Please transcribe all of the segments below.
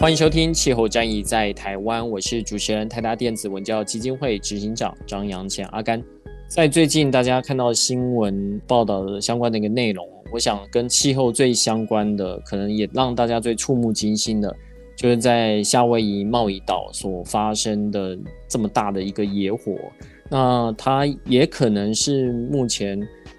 欢迎收听《气候战役在台湾》，我是主持人台达电子文教基金会执行长张扬前阿甘。在最近大家看到新闻报道的相关的一个内容，我想跟气候最相关的，可能也让大家最触目惊心的，就是在夏威夷贸易岛所发生的这么大的一个野火。那它也可能是目前。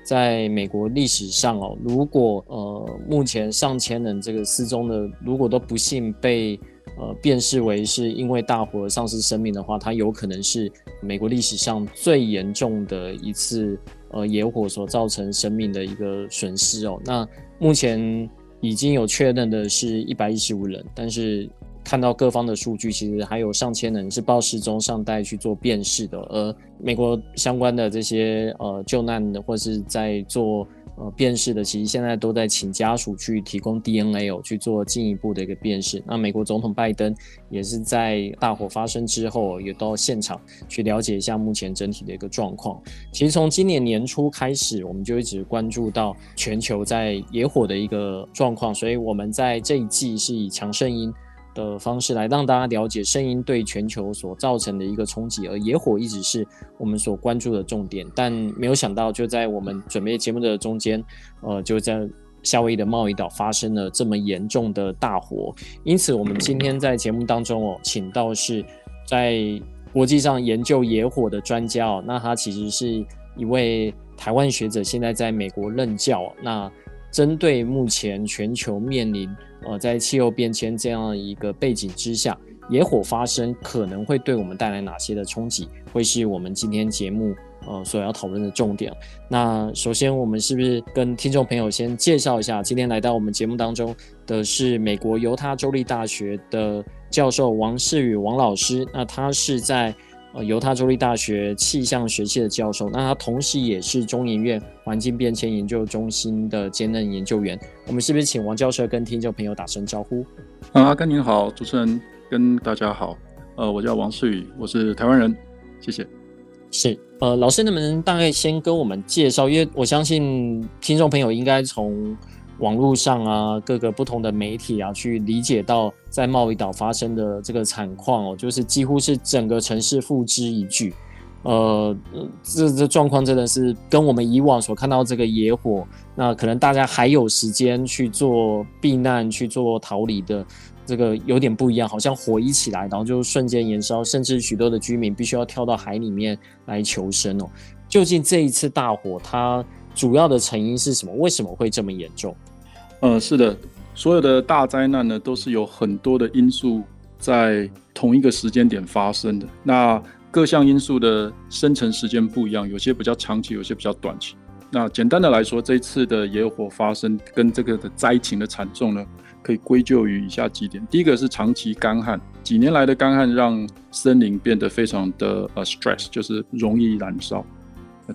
在美国历史上哦，如果呃目前上千人这个失踪的，如果都不幸被呃辨识为是因为大火而丧失生命的话，它有可能是美国历史上最严重的一次呃野火所造成生命的一个损失哦。那目前已经有确认的是一百一十五人，但是。看到各方的数据，其实还有上千人是报失踪，尚待去做辨识的。而美国相关的这些呃救难的或是在做呃辨识的，其实现在都在请家属去提供 DNA，去做进一步的一个辨识。那美国总统拜登也是在大火发生之后，也到现场去了解一下目前整体的一个状况。其实从今年年初开始，我们就一直关注到全球在野火的一个状况，所以我们在这一季是以强盛音的方式来让大家了解声音对全球所造成的一个冲击，而野火一直是我们所关注的重点。但没有想到，就在我们准备节目的中间，呃，就在夏威夷的茂宜岛发生了这么严重的大火。因此，我们今天在节目当中哦，请到是在国际上研究野火的专家哦，那他其实是一位台湾学者，现在在美国任教。那针对目前全球面临呃在气候变迁这样一个背景之下，野火发生可能会对我们带来哪些的冲击，会是我们今天节目呃所要讨论的重点。那首先，我们是不是跟听众朋友先介绍一下，今天来到我们节目当中的是美国犹他州立大学的教授王世宇王老师，那他是在。呃，犹他州立大学气象学系的教授，那他同时也是中研院环境变迁研究中心的兼任研究员。我们是不是请王教授跟听众朋友打声招呼？啊，阿甘您好，主持人跟大家好。呃，我叫王世宇，我是台湾人，谢谢。是，呃，老师能不能大概先跟我们介绍？因为我相信听众朋友应该从。网络上啊，各个不同的媒体啊，去理解到在茂宜岛发生的这个惨况哦，就是几乎是整个城市付之一炬。呃，这这状况真的是跟我们以往所看到这个野火，那可能大家还有时间去做避难、去做逃离的这个有点不一样，好像火一起来，然后就瞬间燃烧，甚至许多的居民必须要跳到海里面来求生哦。究竟这一次大火它主要的成因是什么？为什么会这么严重？呃，是的，所有的大灾难呢，都是有很多的因素在同一个时间点发生的。那各项因素的生成时间不一样，有些比较长期，有些比较短期。那简单的来说，这一次的野火发生跟这个的灾情的惨重呢，可以归咎于以下几点。第一个是长期干旱，几年来的干旱让森林变得非常的呃 stress，就是容易燃烧。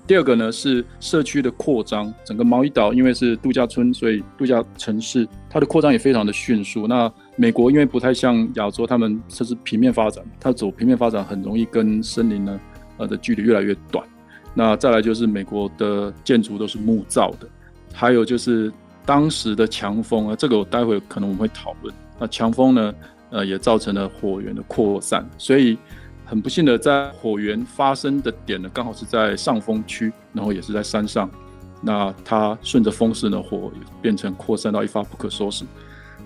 第二个呢是社区的扩张，整个毛伊岛因为是度假村，所以度假城市它的扩张也非常的迅速。那美国因为不太像亚洲，他们这是平面发展，它走平面发展很容易跟森林呢呃的距离越来越短。那再来就是美国的建筑都是木造的，还有就是当时的强风啊，这个我待会可能我们会讨论。那强风呢呃也造成了火源的扩散，所以。很不幸的，在火源发生的点呢，刚好是在上风区，然后也是在山上。那它顺着风势呢，火变成扩散到一发不可收拾，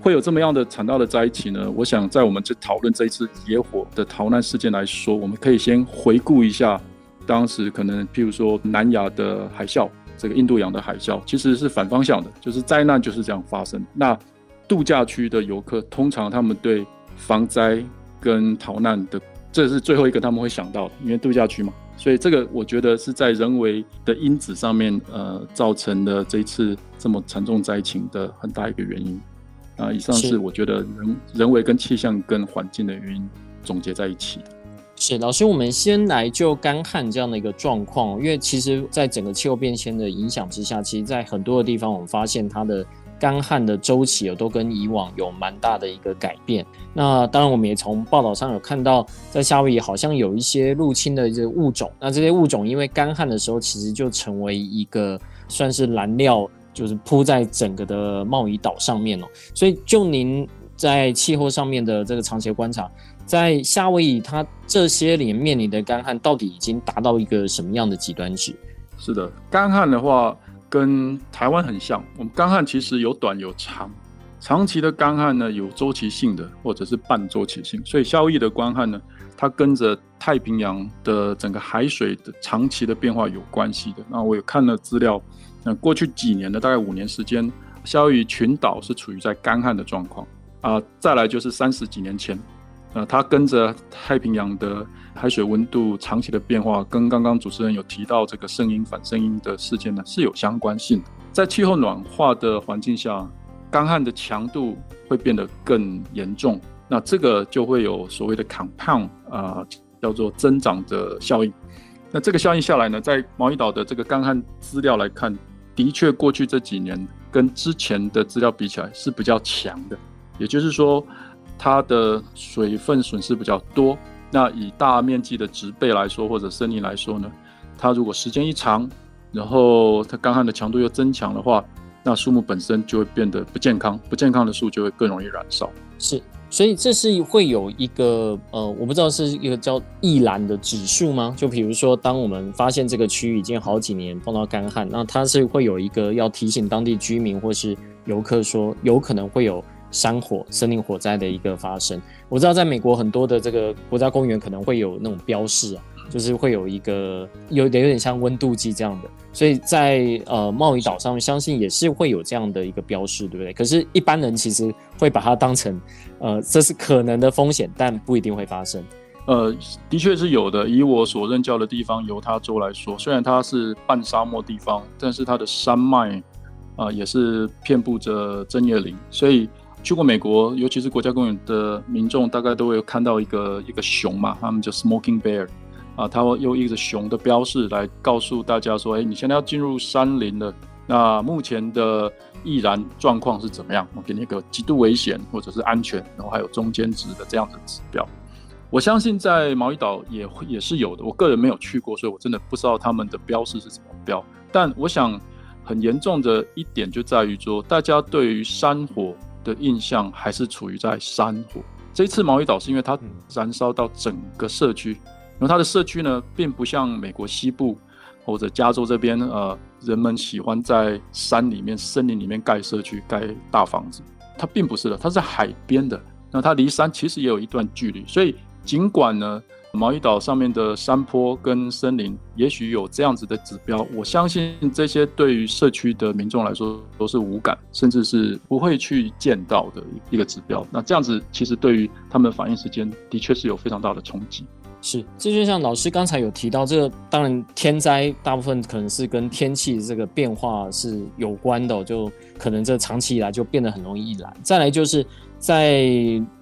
会有这么样的惨大的灾情呢？我想在我们这讨论这一次野火的逃难事件来说，我们可以先回顾一下当时可能譬如说南亚的海啸，这个印度洋的海啸其实是反方向的，就是灾难就是这样发生。那度假区的游客通常他们对防灾跟逃难的，这是最后一个他们会想到的，因为度假区嘛。所以这个我觉得是在人为的因子上面，呃，造成的这一次这么惨重灾情的很大一个原因。啊，以上是我觉得人人为跟气象跟环境的原因总结在一起。是老师，我们先来就干旱这样的一个状况，因为其实在整个气候变迁的影响之下，其实在很多的地方我们发现它的。干旱的周期都跟以往有蛮大的一个改变。那当然，我们也从报道上有看到，在夏威夷好像有一些入侵的这个物种。那这些物种因为干旱的时候，其实就成为一个算是燃料，就是铺在整个的贸易岛上面了。所以，就您在气候上面的这个长期观察，在夏威夷它这些年面临的干旱，到底已经达到一个什么样的极端值？是的，干旱的话。跟台湾很像，我们干旱其实有短有长，长期的干旱呢，有周期性的或者是半周期性，所以夏威夷的干旱呢，它跟着太平洋的整个海水的长期的变化有关系的。那我有看了资料，那过去几年的大概五年时间，夏威夷群岛是处于在干旱的状况啊，再来就是三十几年前。呃，它跟着太平洋的海水温度长期的变化，跟刚刚主持人有提到这个圣婴反圣婴的事件呢，是有相关性的。在气候暖化的环境下，干旱的强度会变得更严重，那这个就会有所谓的 compound 啊、叫做增长的效应。那这个效应下来呢，在毛伊岛的这个干旱资料来看，的确过去这几年跟之前的资料比起来是比较强的，也就是说。它的水分损失比较多，那以大面积的植被来说，或者森林来说呢，它如果时间一长，然后它干旱的强度又增强的话，那树木本身就会变得不健康，不健康的树就会更容易燃烧。是，所以这是会有一个呃，我不知道是一个叫易燃的指数吗？就比如说，当我们发现这个区域已经好几年碰到干旱，那它是会有一个要提醒当地居民或是游客说，有可能会有。山火、森林火灾的一个发生，我知道在美国很多的这个国家公园可能会有那种标示啊，就是会有一个有点有点像温度计这样的，所以在呃贸易岛上，相信也是会有这样的一个标示，对不对？可是，一般人其实会把它当成呃这是可能的风险，但不一定会发生。呃，的确是有的。以我所任教的地方犹他州来说，虽然它是半沙漠地方，但是它的山脉啊、呃、也是遍布着针叶林，所以。去过美国，尤其是国家公园的民众，大概都会看到一个一个熊嘛，他们叫 smoking bear，啊，他会用一个熊的标示来告诉大家说，哎，你现在要进入山林了，那目前的易燃状况是怎么样？我给你一个极度危险或者是安全，然后还有中间值的这样的指标。我相信在茂宜岛也也是有的，我个人没有去过，所以我真的不知道他们的标示是怎么标。但我想很严重的一点就在于说，大家对于山火。的印象还是处于在山火。这一次毛伊岛是因为它燃烧到整个社区，然后它的社区呢，并不像美国西部或者加州这边，呃，人们喜欢在山里面、森林里面盖社区、盖大房子。它并不是的，它是海边的，那它离山其实也有一段距离，所以尽管呢。茂宜岛上面的山坡跟森林，也许有这样子的指标，我相信这些对于社区的民众来说都是无感，甚至是不会去见到的一个指标。那这样子其实对于他们的反应时间，的确是有非常大的冲击。是，这就像老师刚才有提到，这个当然天灾大部分可能是跟天气这个变化是有关的，就可能这长期以来就变得很容易易燃。再来就是在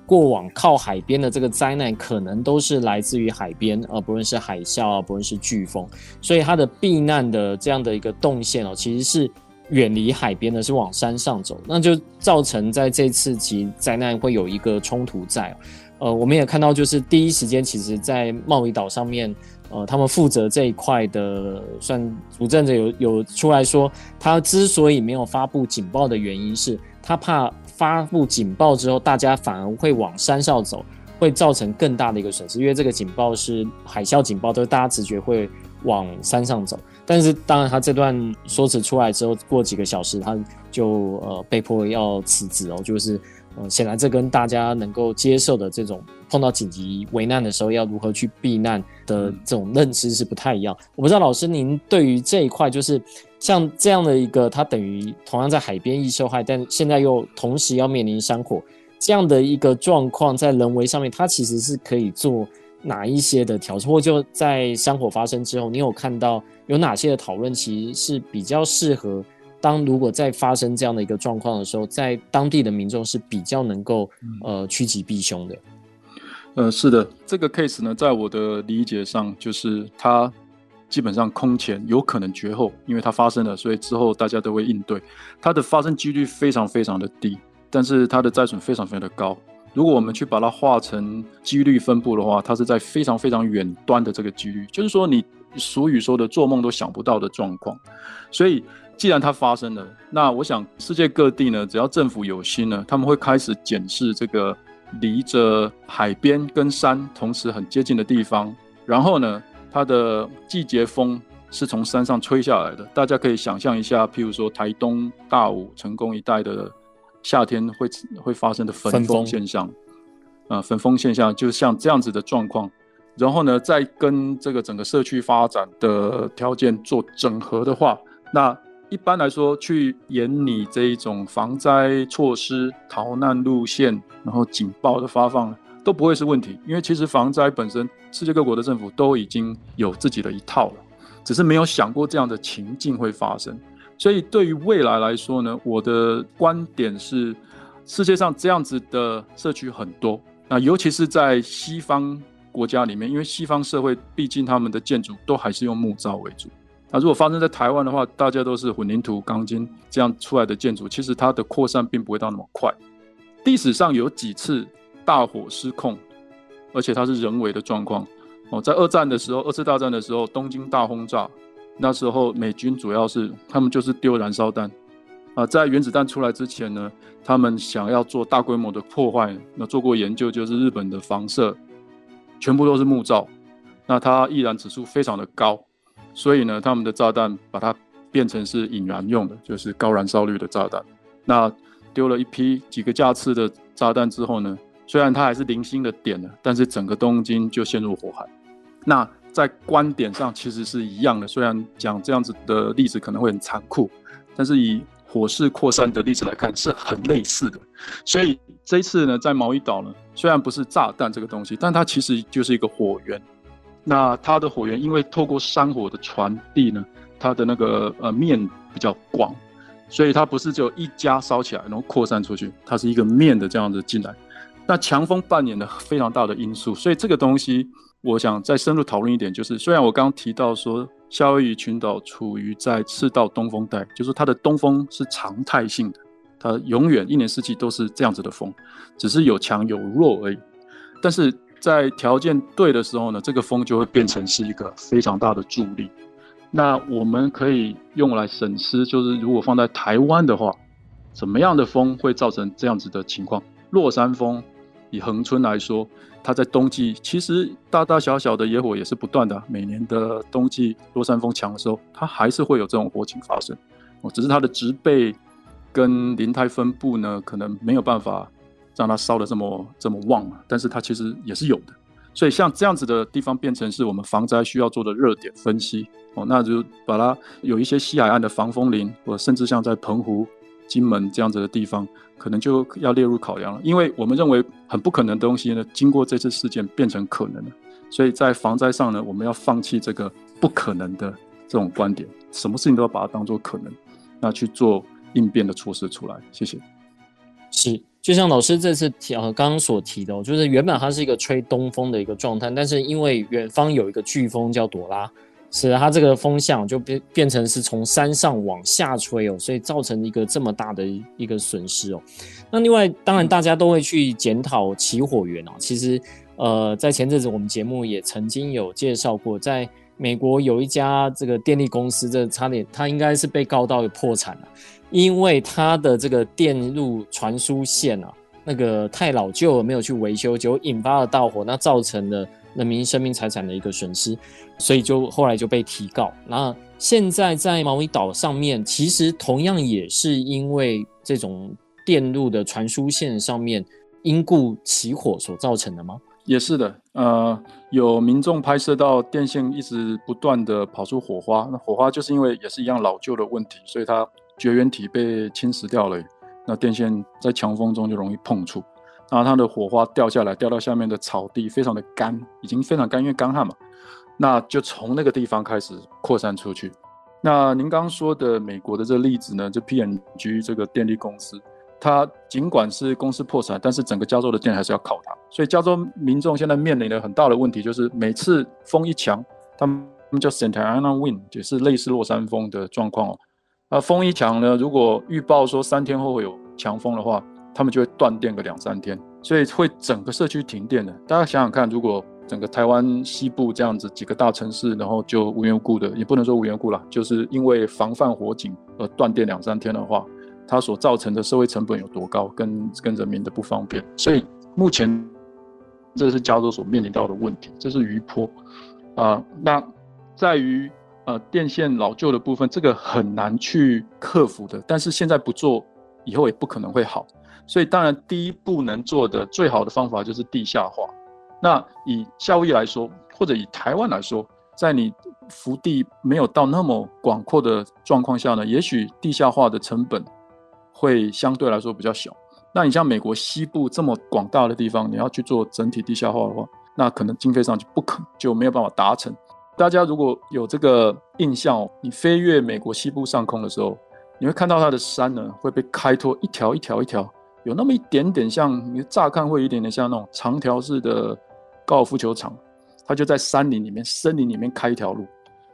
过往靠海边的这个灾难，可能都是来自于海边，而不论是海啸啊，不论是飓风，所以它的避难的这样的一个动线哦，其实是远离海边的，是往山上走，那就造成在这次其灾难会有一个冲突在。呃，我们也看到，就是第一时间，其实在茂宜岛上面，呃，他们负责这一块的算主政者有有出来说，他之所以没有发布警报的原因是，他怕。发布警报之后，大家反而会往山上走，会造成更大的一个损失。因为这个警报是海啸警报，都是大家直觉会往山上走。但是当然他这段说辞出来之后，过几个小时他就呃被迫要辞职哦，就是呃显然这跟大家能够接受的这种碰到紧急危难的时候要如何去避难的这种认知是不太一样。我不知道老师您对于这一块就是。像这样的一个，它等于同样在海边易受害，但现在又同时要面临山火这样的一个状况，在人为上面，它其实是可以做哪一些的调整？或就在山火发生之后，你有看到有哪些的讨论，其实是比较适合当如果再发生这样的一个状况的时候，在当地的民众是比较能够呃趋吉避凶的。呃，是的，这个 case 呢，在我的理解上，就是它。基本上空前有可能绝后，因为它发生了，所以之后大家都会应对。它的发生几率非常非常的低，但是它的灾损非常非常的高。如果我们去把它画成几率分布的话，它是在非常非常远端的这个几率，就是说你俗语说的做梦都想不到的状况。所以既然它发生了，那我想世界各地呢，只要政府有心呢，他们会开始检视这个离着海边跟山同时很接近的地方，然后呢，它的季节风是从山上吹下来的，大家可以想象一下，譬如说台东、大武、成功一带的夏天会会发生的焚风现象，啊，焚风现象就像这样子的状况，然后呢，再跟这个整个社区发展的条件做整合的话，那一般来说，去研拟这一种防灾措施、逃难路线，然后警报的发放。都不会是问题，因为其实防灾本身，世界各国的政府都已经有自己的一套了，只是没有想过这样的情境会发生。所以对于未来来说呢，我的观点是，世界上这样子的社区很多，那尤其是在西方国家里面，因为西方社会毕竟他们的建筑都还是用木造为主。那如果发生在台湾的话，大家都是混凝土、钢筋这样出来的建筑，其实它的扩散并不会到那么快。历史上有几次。大火失控，而且它是人为的状况哦。在二战的时候，二次大战的时候，东京大轰炸，那时候美军主要是他们就是丢燃烧弹啊。在原子弹出来之前呢，他们想要做大规模的破坏，那做过研究，就是日本的房舍全部都是木造，那它易燃指数非常的高，所以呢，他们的炸弹把它变成是引燃用的，就是高燃烧率的炸弹。那丢了一批几个架次的炸弹之后呢，虽然它还是零星的点了，但是整个东京就陷入火海。那在观点上其实是一样的，虽然讲这样子的例子可能会很残酷，但是以火势扩散的例子来看是很类似的。所以这一次呢，在毛伊岛呢，虽然不是炸弹这个东西，但它其实就是一个火源。那它的火源因为透过山火的传递呢，它的那个呃面比较广，所以它不是只有一家烧起来然后扩散出去，它是一个面的这样子进来。那强风扮演了非常大的因素，所以这个东西，我想再深入讨论一点，就是虽然我刚刚提到说夏威夷群岛处于在赤道东风带，就是它的东风是常态性的，它永远一年四季都是这样子的风，只是有强有弱而已。但是在条件对的时候呢，这个风就会变成是一个非常大的助力。那我们可以用来审视，就是如果放在台湾的话，什么样的风会造成这样子的情况？落山风。以恒春来说，它在冬季其实大大小小的野火也是不断的。每年的冬季落山风强的时候，它还是会有这种火情发生。哦，只是它的植被跟林态分布呢，可能没有办法让它烧得这么这么旺，但是它其实也是有的。所以像这样子的地方，变成是我们防灾需要做的热点分析。哦，那就把它有一些西海岸的防风林，或甚至像在澎湖。金门这样子的地方，可能就要列入考量了，因为我们认为很不可能的东西呢，经过这次事件变成可能了，所以在防灾上呢，我们要放弃这个不可能的这种观点，什么事情都要把它当做可能，那去做应变的措施出来。谢谢。是，就像老师这次提呃刚刚所提的，就是原本它是一个吹东风的一个状态，但是因为远方有一个飓风叫朵拉。是它这个风向就变变成是从山上往下吹哦，所以造成一个这么大的一个损失哦。那另外，当然大家都会去检讨起火源哦。其实，呃，在前阵子我们节目也曾经有介绍过，在美国有一家这个电力公司，这差点它应该是被告到破产了，因为它的这个电路传输线啊，那个太老旧了，没有去维修，就引发了大火，那造成了。人民生命财产的一个损失，所以就后来就被提告。那现在在毛伊岛上面，其实同样也是因为这种电路的传输线上面因故起火所造成的吗？也是的，呃，有民众拍摄到电线一直不断的跑出火花，那火花就是因为也是一样老旧的问题，所以它绝缘体被侵蚀掉了，那电线在强风中就容易碰触，然后它的火花掉下来，掉到下面的草地，非常的干，已经非常干，因为干旱嘛，那就从那个地方开始扩散出去。那您刚刚说的美国的这个例子呢，就 PNG 这个电力公司。它尽管是公司破产，但是整个加州的电还是要靠它。所以加州民众现在面临的很大的问题就是，每次风一强，他们叫 Santa Ana Wind，也是类似落山风的状况哦。啊，风一强呢，如果预报说三天后会有强风的话，他们就会断电个两三天，所以会整个社区停电的。大家想想看，如果整个台湾西部这样子几个大城市，然后就无缘无故的，也不能说无缘无故啦，就是因为防范火警而断电两三天的话。它所造成的社会成本有多高，跟跟人民的不方便，所以目前这是加州所面临到的问题，这是余波啊、那在于呃电线老旧的部分，这个很难去克服的。但是现在不做，以后也不可能会好。所以当然第一步能做的最好的方法就是地下化。那以夏威夷来说，或者以台湾来说，在你幅地没有到那么广阔的状况下呢，也许地下化的成本。会相对来说比较小。那你像美国西部这么广大的地方，你要去做整体地下化的话，那可能经费上就不可，就没有办法达成。大家如果有这个印象哦，你飞越美国西部上空的时候，你会看到它的山呢会被开拓一条一条一条，有那么一点点像，你乍看会有一点点像那种长条式的高尔夫球场，它就在山林里面、森林里面开一条路。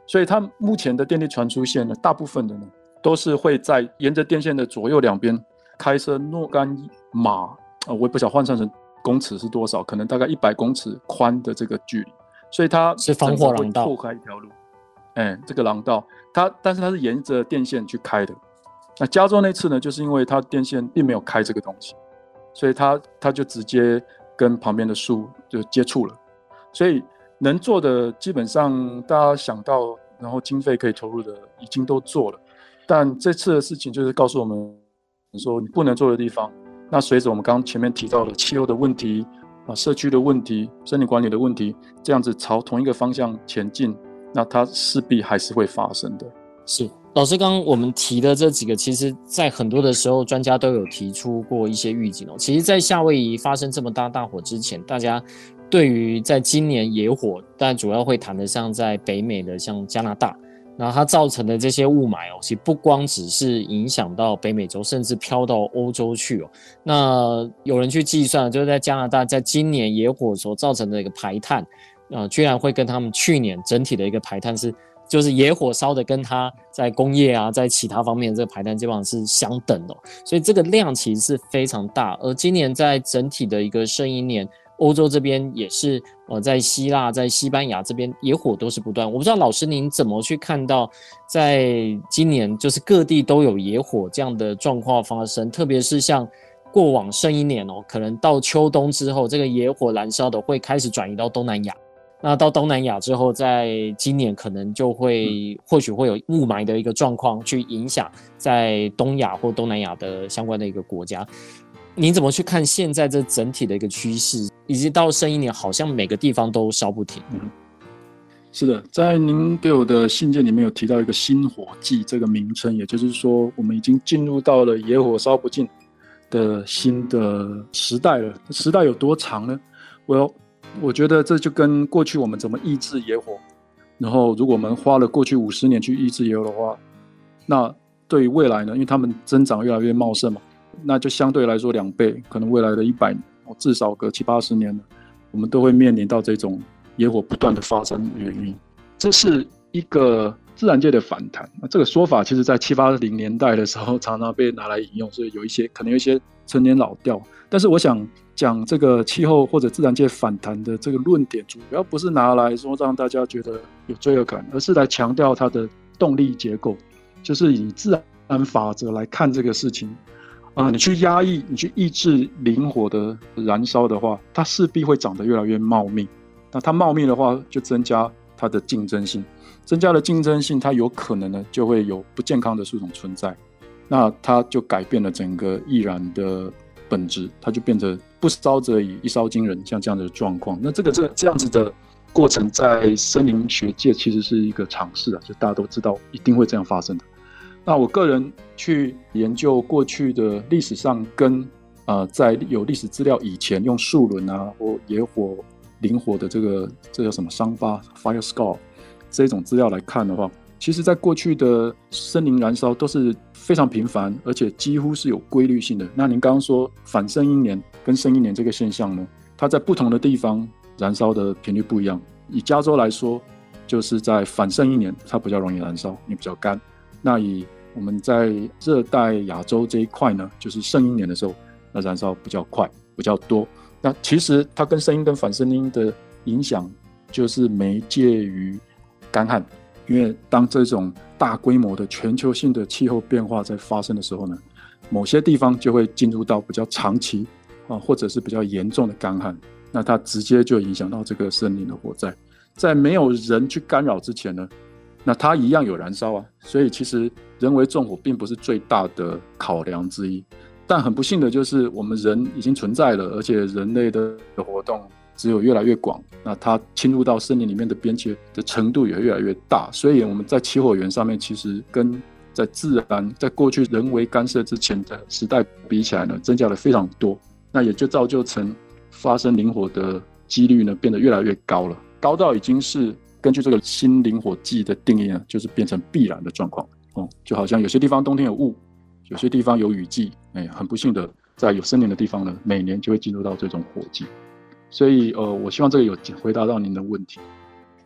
所以它目前的电力传输线呢，大部分的呢。都是会在沿着电线的左右两边开设若干码，呃，我也不晓得换算成公尺是多少，可能大概一百公尺宽的这个距离，所以它是防火廊道，拓开一条路。哎，这个廊道，它但是它是沿着电线去开的。那加州那次呢，就是因为它电线并没有开这个东西，所以它它就直接跟旁边的树就接触了。所以能做的基本上大家想到，然后经费可以投入的已经都做了。但这次的事情就是告诉我们，你说你不能做的地方，那随着我们刚刚前面提到的气候的问题啊、社区的问题、森林管理的问题，这样子朝同一个方向前进，那它势必还是会发生的。是老师刚刚我们提的这几个，其实在很多的时候，专家都有提出过一些预警哦。其实，在夏威夷发生这么大大火之前，大家对于在今年野火，但主要会谈的像在北美的像加拿大。那它造成的这些雾霾哦，其实不光只是影响到北美洲，甚至飘到欧洲去哦。那有人去计算，就是在加拿大，在今年野火所造成的一个排碳，呃，居然会跟他们去年整体的一个排碳是，就是野火烧的跟它在工业啊，在其他方面这个排碳基本上是相等的。所以这个量其实是非常大。而今年在整体的一个圣婴年。欧洲这边也是，呃，在希腊、在西班牙这边野火都是不断。我不知道老师您怎么去看到，在今年就是各地都有野火这样的状况发生，特别是像过往圣婴年哦，可能到秋冬之后，这个野火燃烧的会开始转移到东南亚。那到东南亚之后，在今年可能就会或许会有雾霾的一个状况去影响在东亚或东南亚的相关的一个国家。你怎么去看现在这整体的一个趋势，以及到生一年好像每个地方都烧不停？嗯，是的，在您给我的信件里面有提到一个新火季这个名称，也就是说我们已经进入到了野火烧不尽的新的时代了。时代有多长呢？我我觉得这就跟过去我们怎么抑制野火，然后如果我们花了过去五十年去抑制野火的话，那对于未来呢？因为它们增长越来越茂盛嘛。那就相对来说两倍，可能未来的一百年，至少个七八十年呢，我们都会面临到这种野火不断的发生的原因。这是一个自然界的反弹。那这个说法其实在七八零年代的时候常常被拿来引用，所以有一些可能有一些陈年老调。但是我想讲这个气候或者自然界反弹的这个论点，主要不是拿来说让大家觉得有罪恶感，而是来强调它的动力结构，就是以自然法则来看这个事情。啊、你去压抑，你去抑制林火的燃烧的话，它势必会长得越来越茂密。那它茂密的话，就增加它的竞争性，增加了竞争性，它有可能呢就会有不健康的树种存在，那它就改变了整个易燃的本质，它就变成不烧则已，一烧惊人，像这样的状况。那这个这这样子的过程，在森林学界其实是一个常识啊，就大家都知道一定会这样发生的。那我个人去研究过去的历史上跟呃在有历史资料以前用树轮啊或野火林火的这个这叫什么伤疤 fire scar 这种资料来看的话，其实在过去的森林燃烧都是非常频繁，而且几乎是有规律性的。那您刚刚说反圣婴年跟圣一年这个现象呢，它在不同的地方燃烧的频率不一样。以加州来说，就是在反圣一年它比较容易燃烧，也比较干。那以我们在热带亚洲这一块呢，就是圣一年的时候，那燃烧比较快，比较多。那其实它跟声音跟反声音的影响，就是媒介于干旱。因为当这种大规模的全球性的气候变化在发生的时候呢，某些地方就会进入到比较长期啊，或者是比较严重的干旱。那它直接就影响到这个森林的火灾，在没有人去干扰之前呢，那它一样有燃烧啊，所以其实人为纵火并不是最大的考量之一，但很不幸的就是我们人已经存在了，而且人类的活动只有越来越广，那它侵入到森林里面的边界的程度也越来越大，所以我们在起火源上面其实跟在自然在过去人为干涉之前的时代比起来呢，增加了非常多，那也就造就成发生林火的几率呢变得越来越高了，高到已经是。根据这个新林火季的定义呢，就是变成必然的状况哦，就好像有些地方冬天有雾，有些地方有雨季，哎，很不幸的，在有森林的地方呢，每年就会进入到这种火季。所以，呃，我希望这个有回答到您的问题。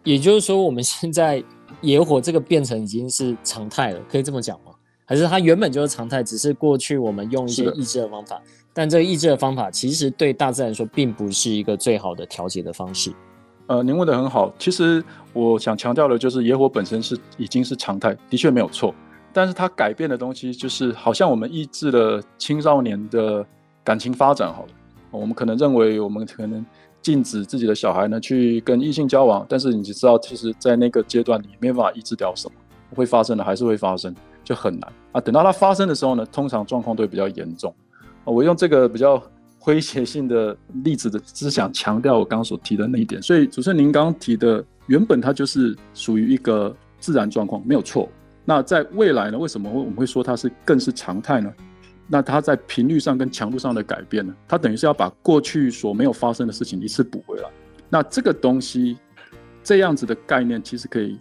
也就是说，我们现在野火这个变成已经是常态了，可以这么讲吗？还是它原本就是常态，只是过去我们用一些抑制的方法，但这个抑制的方法其实对大自然说并不是一个最好的调节的方式。呃，您问得很好。其实我想强调的就是，野火本身是已经是常态，的确没有错。但是它改变的东西，就是好像我们抑制了青少年的感情发展。好了，我们可能认为我们可能禁止自己的小孩呢去跟异性交往，但是你就知道，其实，在那个阶段里，没办法抑制掉什么会发生的，还是会发生，就很难啊。等到它发生的时候呢，通常状况都会比较严重。我用这个比较。诙谐性的例子的，只想强调我刚刚所提的那一点。所以，主持人您刚刚提的，原本它就是属于一个自然状况，没有错。那在未来呢？为什么会我们会说它是更是常态呢？那它在频率上跟强度上的改变呢？它等于是要把过去所没有发生的事情一次补回来。那这个东西，这样子的概念，其实可以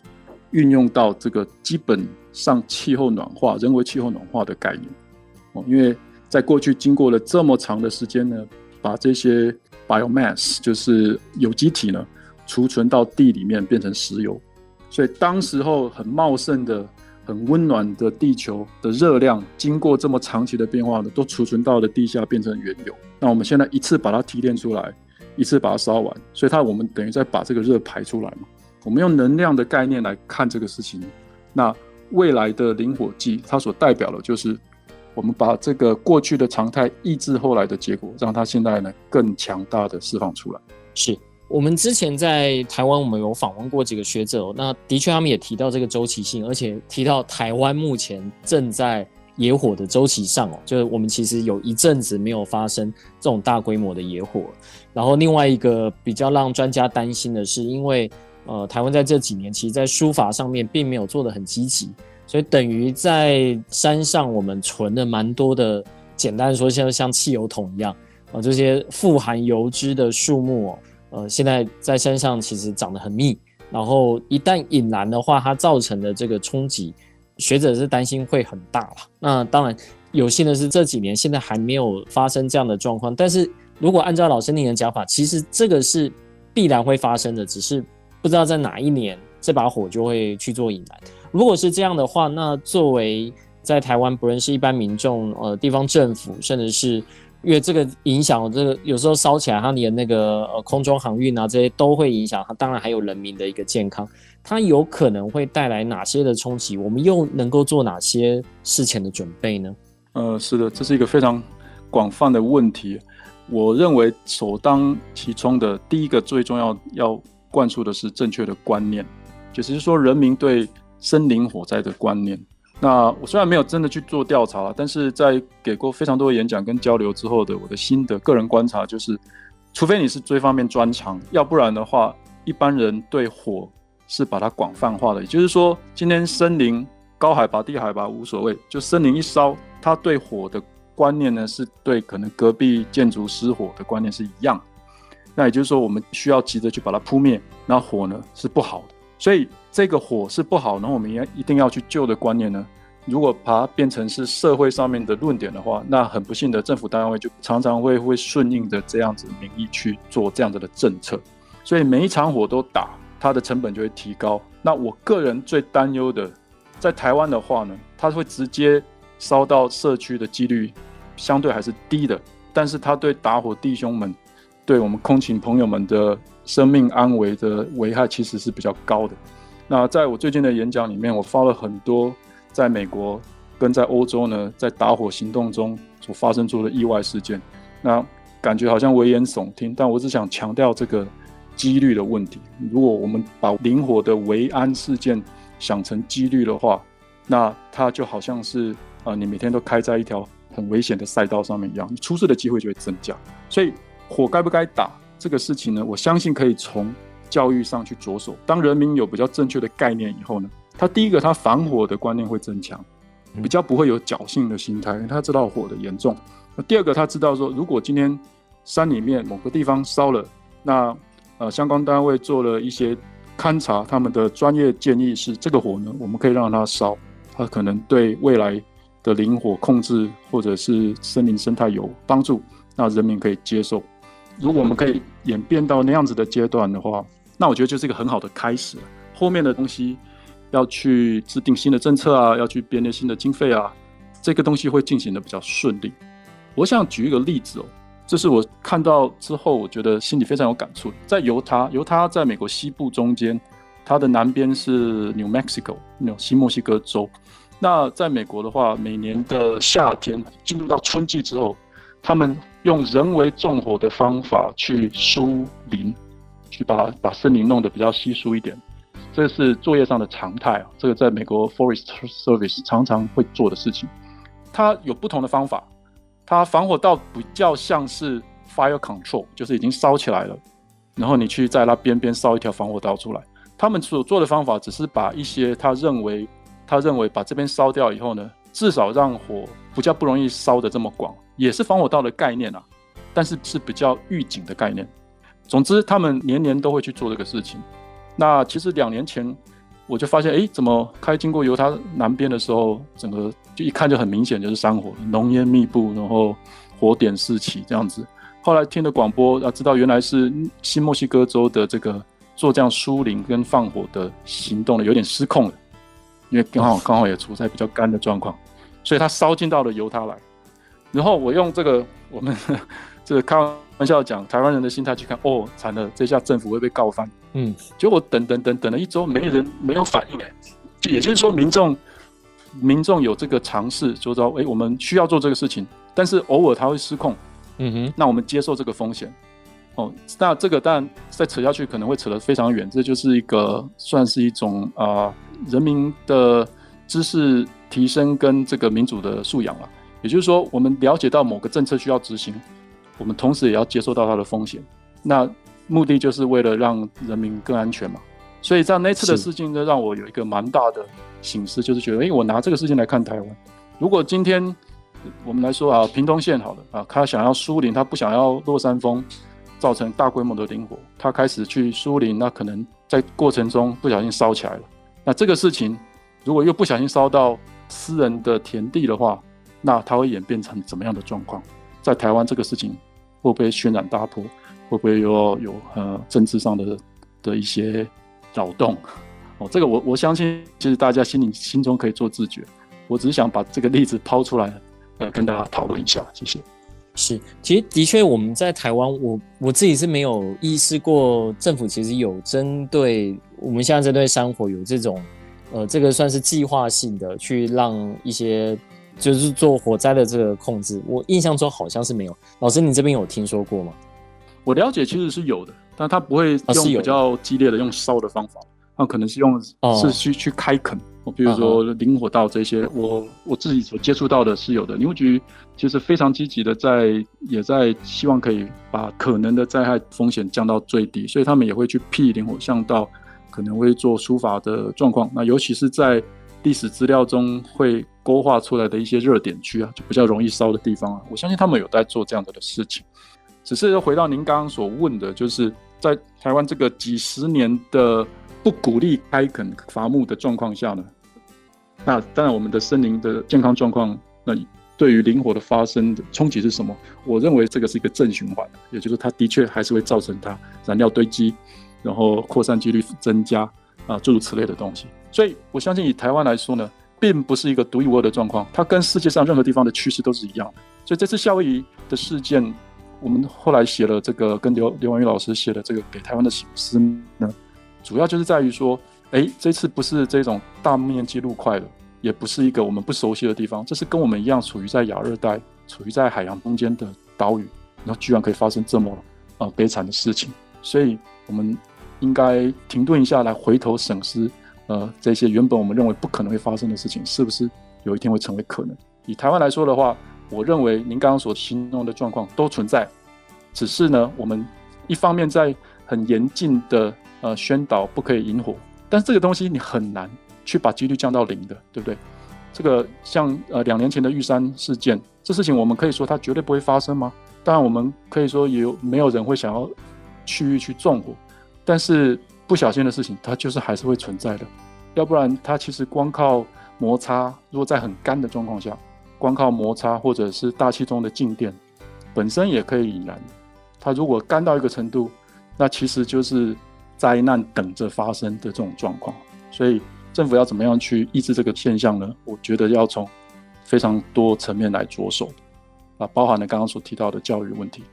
运用到这个基本上气候暖化、人为气候暖化的概念哦，因为。在过去经过了这么长的时间呢，把这些 biomass 就是有机体呢储存到地里面变成石油，所以当时候很茂盛的、很温暖的地球的热量，经过这么长期的变化呢，都储存到了地下变成原油。那我们现在一次把它提炼出来，一次把它烧完，所以它我们等于在把这个热排出来嘛。我们用能量的概念来看这个事情，那未来的灵火季它所代表的就是。我们把这个过去的常态抑制后来的结果，让它现在呢更强大的释放出来。是我们之前在台湾，我们有访问过几个学者，那的确他们也提到这个周期性，而且提到台湾目前正在野火的周期上哦，就是我们其实有一阵子没有发生这种大规模的野火。然后另外一个比较让专家担心的是，因为呃台湾在这几年其实在书法上面并没有做得很积极。所以等于在山上，我们存了蛮多的，简单说，像像汽油桶一样啊，这些富含油脂的树木哦，呃，现在在山上其实长得很密，然后一旦引燃的话，它造成的这个冲击，学者是担心会很大了。那当然，有幸的是这几年现在还没有发生这样的状况，但是如果按照老师您的讲法，其实这个是必然会发生的，只是不知道在哪一年这把火就会去做引燃。如果是这样的话，那作为在台湾，不论是一般民众、呃地方政府，甚至是因为这个影响，这个有时候烧起来，它连那个呃空中航运啊这些都会影响它，当然还有人民的一个健康，它有可能会带来哪些的冲击？我们又能够做哪些事前的准备呢？呃，是的，这是一个非常广泛的问题。我认为首当其冲的第一个最重要要灌输的是正确的观念。就是说人民对森林火灾的观念。那我虽然没有真的去做调查了，但是在给过非常多的演讲跟交流之后的我的心得，个人观察就是，除非你是这方面专长，要不然的话，一般人对火是把它广泛化的。也就是说，今天森林高海拔、低海拔无所谓，就森林一烧，它对火的观念呢，是对可能隔壁建筑失火的观念是一样。那也就是说，我们需要急着去把它扑灭，那火呢是不好的。所以这个火是不好，然后我们也一定要去救的观念呢，如果把它变成是社会上面的论点的话，那很不幸的政府单位就常常会会顺应着这样子民意去做这样子的政策，所以每一场火都打，它的成本就会提高。那我个人最担忧的，在台湾的话呢，它会直接烧到社区的几率相对还是低的，但是它对打火弟兄们，对我们空勤朋友们的。生命安危的危害其实是比较高的。那在我最近的演讲里面，我发了很多在美国跟在欧洲呢，在打火行动中所发生出的意外事件。那感觉好像危言耸听，但我只想强调这个几率的问题。如果我们把灵火的维安事件想成几率的话，那它就好像是啊、呃，你每天都开在一条很危险的赛道上面一样，你出事的机会就会增加。所以火该不该打？这个事情呢，我相信可以从教育上去着手。当人民有比较正确的概念以后呢，他第一个他防火的观念会增强，比较不会有侥幸的心态，他知道火的严重。那第二个他知道说，如果今天山里面某个地方烧了，那呃相关单位做了一些勘察，他们的专业建议是这个火呢，我们可以让它烧，它可能对未来的林火控制或者是森林生态有帮助，那人民可以接受。如果我们可以演变到那样子的阶段的话，那我觉得就是一个很好的开始。后面的东西要去制定新的政策啊，要去编列新的经费啊，这个东西会进行的比较顺利。我想举一个例子哦，这是我看到之后，我觉得心里非常有感触。在犹他，犹他在美国西部中间，它的南边是 New Mexico，纽西墨西哥州。那在美国的话，每年的夏天进入到春季之后，他们用人为纵火的方法去疏林，去把把森林弄得比较稀疏一点，这是作业上的常态啊。这个在美国 Forest Service 常常会做的事情。它有不同的方法，它防火道比较像是 fire control，就是已经烧起来了，然后你去在它边边烧一条防火道出来。他们所做的方法只是把一些他认为他认为把这边烧掉以后呢，至少让火比较不容易烧得这么广。也是防火道的概念啊，但是是比较预警的概念。总之，他们年年都会去做这个事情。那其实两年前我就发现，哎，怎么开经过犹他南边的时候，整个就一看就很明显就是山火，浓烟密布，然后火点四起这样子。后来听了广播，啊，知道原来是新墨西哥州的这个做这样疏林跟放火的行动呢，有点失控了，因为刚好刚好也处在比较干的状况，所以它烧进到了犹他来。然后我用这个我们 这个开玩笑讲台湾人的心态去看，哦，惨了，这下政府会被告翻。嗯，结果等等等等了一周，没人没有反应哎，就也就是说民众民众有这个尝试，就说哎，我们需要做这个事情，但是偶尔他会失控。嗯哼，那我们接受这个风险。哦，那这个当然再扯下去可能会扯得非常远，这就是一个算是一种啊、呃、人民的知识提升跟这个民主的素养了。也就是说，我们了解到某个政策需要执行，我们同时也要接受到它的风险。那目的就是为了让人民更安全嘛。所以在那次的事情呢，让我有一个蛮大的醒思，就是觉得，哎，我拿这个事情来看台湾。如果今天我们来说啊，屏东县好了啊，他想要疏林，他不想要落山风造成大规模的林火，他开始去疏林，那可能在过程中不小心烧起来了。那这个事情如果又不小心烧到私人的田地的话，那它会演变成怎么样的状况？在台湾这个事情会不会渲染大波？会不会有有呃政治上的的一些扰动？哦，这个我我相信，其实大家心里心中可以做自觉。我只是想把这个例子抛出来，呃，跟大家讨论一下。谢谢。是，其实的确我们在台湾，我我自己是没有意识过，政府其实有针对我们现在针对山火有这种呃，这个算是计划性的去让一些。就是做火灾的这个控制，我印象中好像是没有。老师，你这边有听说过吗？我了解其实是有的，但他不会用比较激烈的用烧的方法，那可能是用是去去开垦。比如说灵火道这些，我我自己所接触到的是有的。林务局其实非常积极的在，也在希望可以把可能的灾害风险降到最低，所以他们也会去辟灵火巷道，可能会做疏法的状况。那尤其是在历史资料中会勾画出来的一些热点区啊，就比较容易烧的地方啊，我相信他们有在做这样子的事情。只是又回到您刚刚所问的，就是在台湾这个几十年的不鼓励开垦伐木的状况下呢？那当然，我们的森林的健康状况，那对于林火的发生的冲击是什么？我认为这个是一个正循环，也就是它的确还是会造成它燃料堆积，然后扩散几率增加啊，诸如此类的东西。所以我相信以台湾来说呢，并不是一个独一无二的状况，它跟世界上任何地方的趋势都是一样的。所以这次夏威夷的事件，我们后来写了这个跟刘刘文玉老师写的这个给台湾的省思呢，主要就是在于说。哎，这次不是这种大面积陆块的，也不是一个我们不熟悉的地方，这是跟我们一样处于在亚热带、处于在海洋中间的岛屿，然后居然可以发生这么呃悲惨的事情，所以我们应该停顿一下来回头审视，呃，这些原本我们认为不可能会发生的事情，是不是有一天会成为可能？以台湾来说的话，我认为您刚刚所形容的状况都存在，只是呢，我们一方面在很严禁的呃宣导不可以引火。但是这个东西你很难去把几率降到零的，对不对？这个像呃两年前的玉山事件，这事情我们可以说它绝对不会发生吗？当然我们可以说有没有人会想要去去纵火，但是不小心的事情它就是还是会存在的。要不然它其实光靠摩擦，如果在很干的状况下，光靠摩擦或者是大气中的静电本身也可以引燃。它如果干到一个程度，那其实就是。灾难等着发生的这种状况，所以政府要怎么样去抑制这个现象呢？我觉得要从非常多层面来着手，啊，包含了刚刚所提到的教育问题。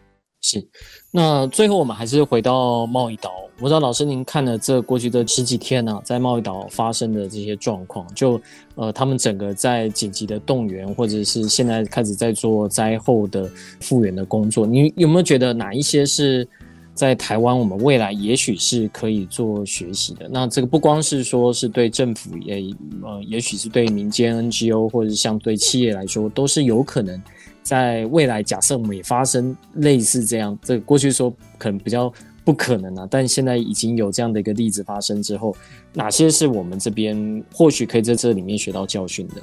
是，那最后我们还是回到贸易岛。我知道老师您看了这过去的十几天呢、在贸易岛发生的这些状况，就呃，他们整个在紧急的动员，或者是现在开始在做灾后的复原的工作，你有没有觉得哪一些是？在台湾，我们未来也许是可以做学习的。那这个不光是说是对政府，也呃，也许是对民间 NGO 或者是像对企业来说，都是有可能在未来。假设我们也发生类似这样，这过去说可能比较不可能啊，但现在已经有这样的一个例子发生之后，哪些是我们这边或许可以在这里面学到教训的？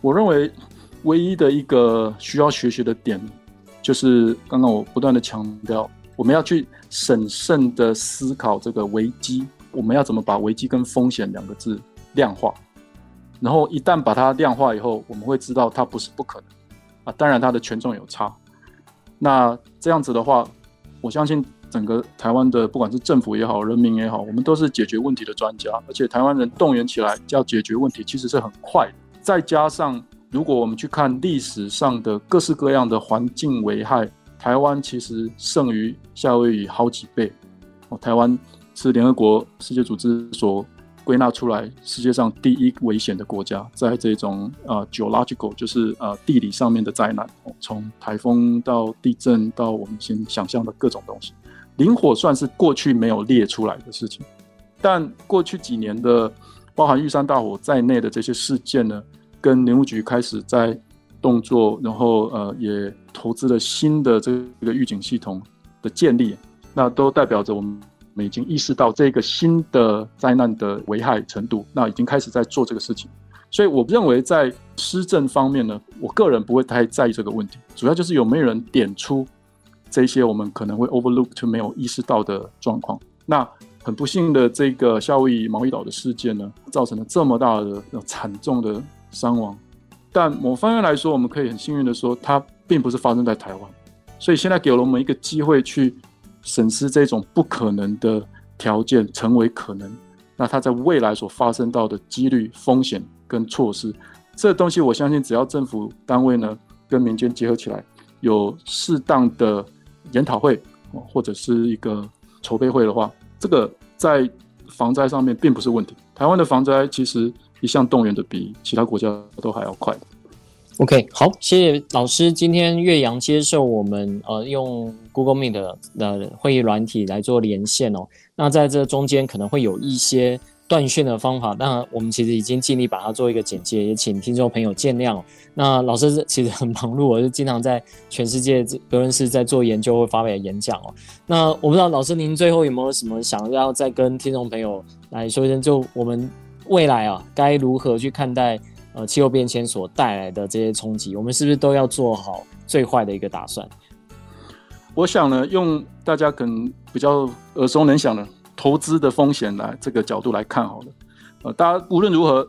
我认为唯一的一个需要学习的点，就是刚刚我不断的强调。我们要去审慎的思考这个危机，我们要怎么把危机跟风险两个字量化，然后一旦把它量化以后，我们会知道它不是不可能啊，当然它的权重有差。那这样子的话，我相信整个台湾的不管是政府也好，人民也好，我们都是解决问题的专家，而且台湾人动员起来要解决问题，其实是很快。再加上如果我们去看历史上的各式各样的环境危害。台湾其实胜于夏威夷好几倍，哦，台湾是联合国世界组织所归纳出来世界上第一危险的国家，在这种呃 geological 就是呃地理上面的灾难，从台风到地震到我们先想象的各种东西，林火算是过去没有列出来的事情，但过去几年的包含玉山大火在内的这些事件呢，跟林务局开始在动作，然后呃也投资了新的这个预警系统的建立，那都代表着我们我们已经意识到这个新的灾难的危害程度，那已经开始在做这个事情。所以我认为在施政方面呢，我个人不会太在意这个问题，主要就是有没有人点出这些我们可能会 overlook 就没有意识到的状况。那很不幸的这个夏威夷毛伊岛的事件呢，造成了这么大的惨重的伤亡。但某方面来说，我们可以很幸运的说，它并不是发生在台湾，所以现在给了我们一个机会去审视这种不可能的条件成为可能，那它在未来所发生到的几率、风险跟措施，这东西我相信，只要政府单位呢跟民间结合起来，有适当的研讨会或者是一个筹备会的话，这个在防灾上面并不是问题。台湾的防灾其实。一向动员的比其他国家都还要快。OK，好，谢谢老师今天岳阳接受我们呃用 Google Meet 的会议软体来做连线哦。那在这中间可能会有一些断讯的方法，当然我们其实已经尽力把它做一个简介，也请听众朋友见谅。那老师其实很忙碌，我就经常在全世界不论是在做研究或发表演讲哦。那我不知道老师您最后有没有什么想要再跟听众朋友来说一声，就我们未来啊该如何去看待呃气候变迁所带来的这些冲击？我们是不是都要做好最坏的一个打算？我想呢，用大家可能比较耳熟能详的。投资的风险来这个角度来看好了，呃，大家无论如何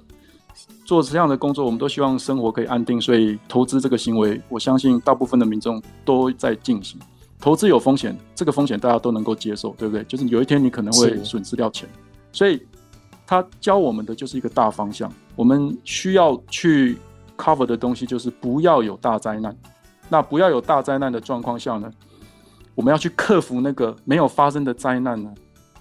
做这样的工作，我们都希望生活可以安定，所以投资这个行为，我相信大部分的民众都在进行。投资有风险，这个风险大家都能够接受，对不对？就是有一天你可能会损失掉钱，所以他教我们的就是一个大方向。我们需要去 cover 的东西就是不要有大灾难。那不要有大灾难的状况下呢，我们要去克服那个没有发生的灾难呢，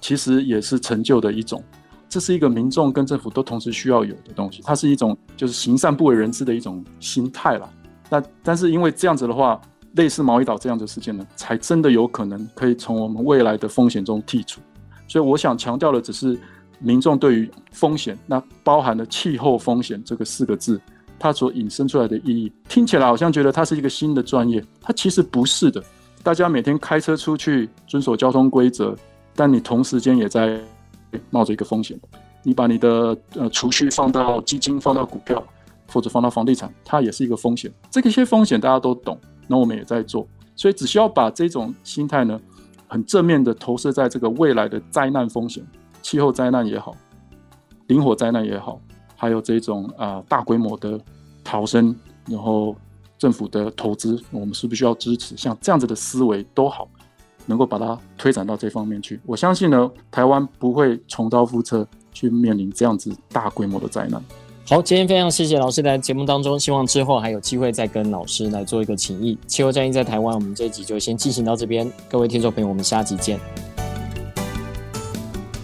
其实也是成就的一种，这是一个民众跟政府都同时需要有的东西。它是一种就是行善不为人知的一种心态啦。那但是因为这样子的话，类似毛伊岛这样的事件呢，才真的有可能可以从我们未来的风险中剔除。所以我想强调的只是民众对于风险，那包含了气候风险这个四个字，它所引申出来的意义，听起来好像觉得它是一个新的专业，它其实不是的。大家每天开车出去，遵守交通规则。但你同时间也在冒着一个风险，你把你的呃储蓄放到基金、放到股票，或者放到房地产，它也是一个风险。这个些风险大家都懂，那我们也在做，所以只需要把这种心态呢，很正面的投射在这个未来的灾难风险，气候灾难也好，林火灾难也好，还有这种啊、大规模的逃生，然后政府的投资，我们是不是需要支持？像这样子的思维都好。能够把它推展到这方面去，我相信呢，台湾不会重蹈覆辙去面临这样子大规模的灾难。好，今天非常谢谢老师来节目当中，希望之后还有机会再跟老师来做一个情谊。气候战役在台湾，我们这一集就先进行到这边，各位听众朋友，我们下集见。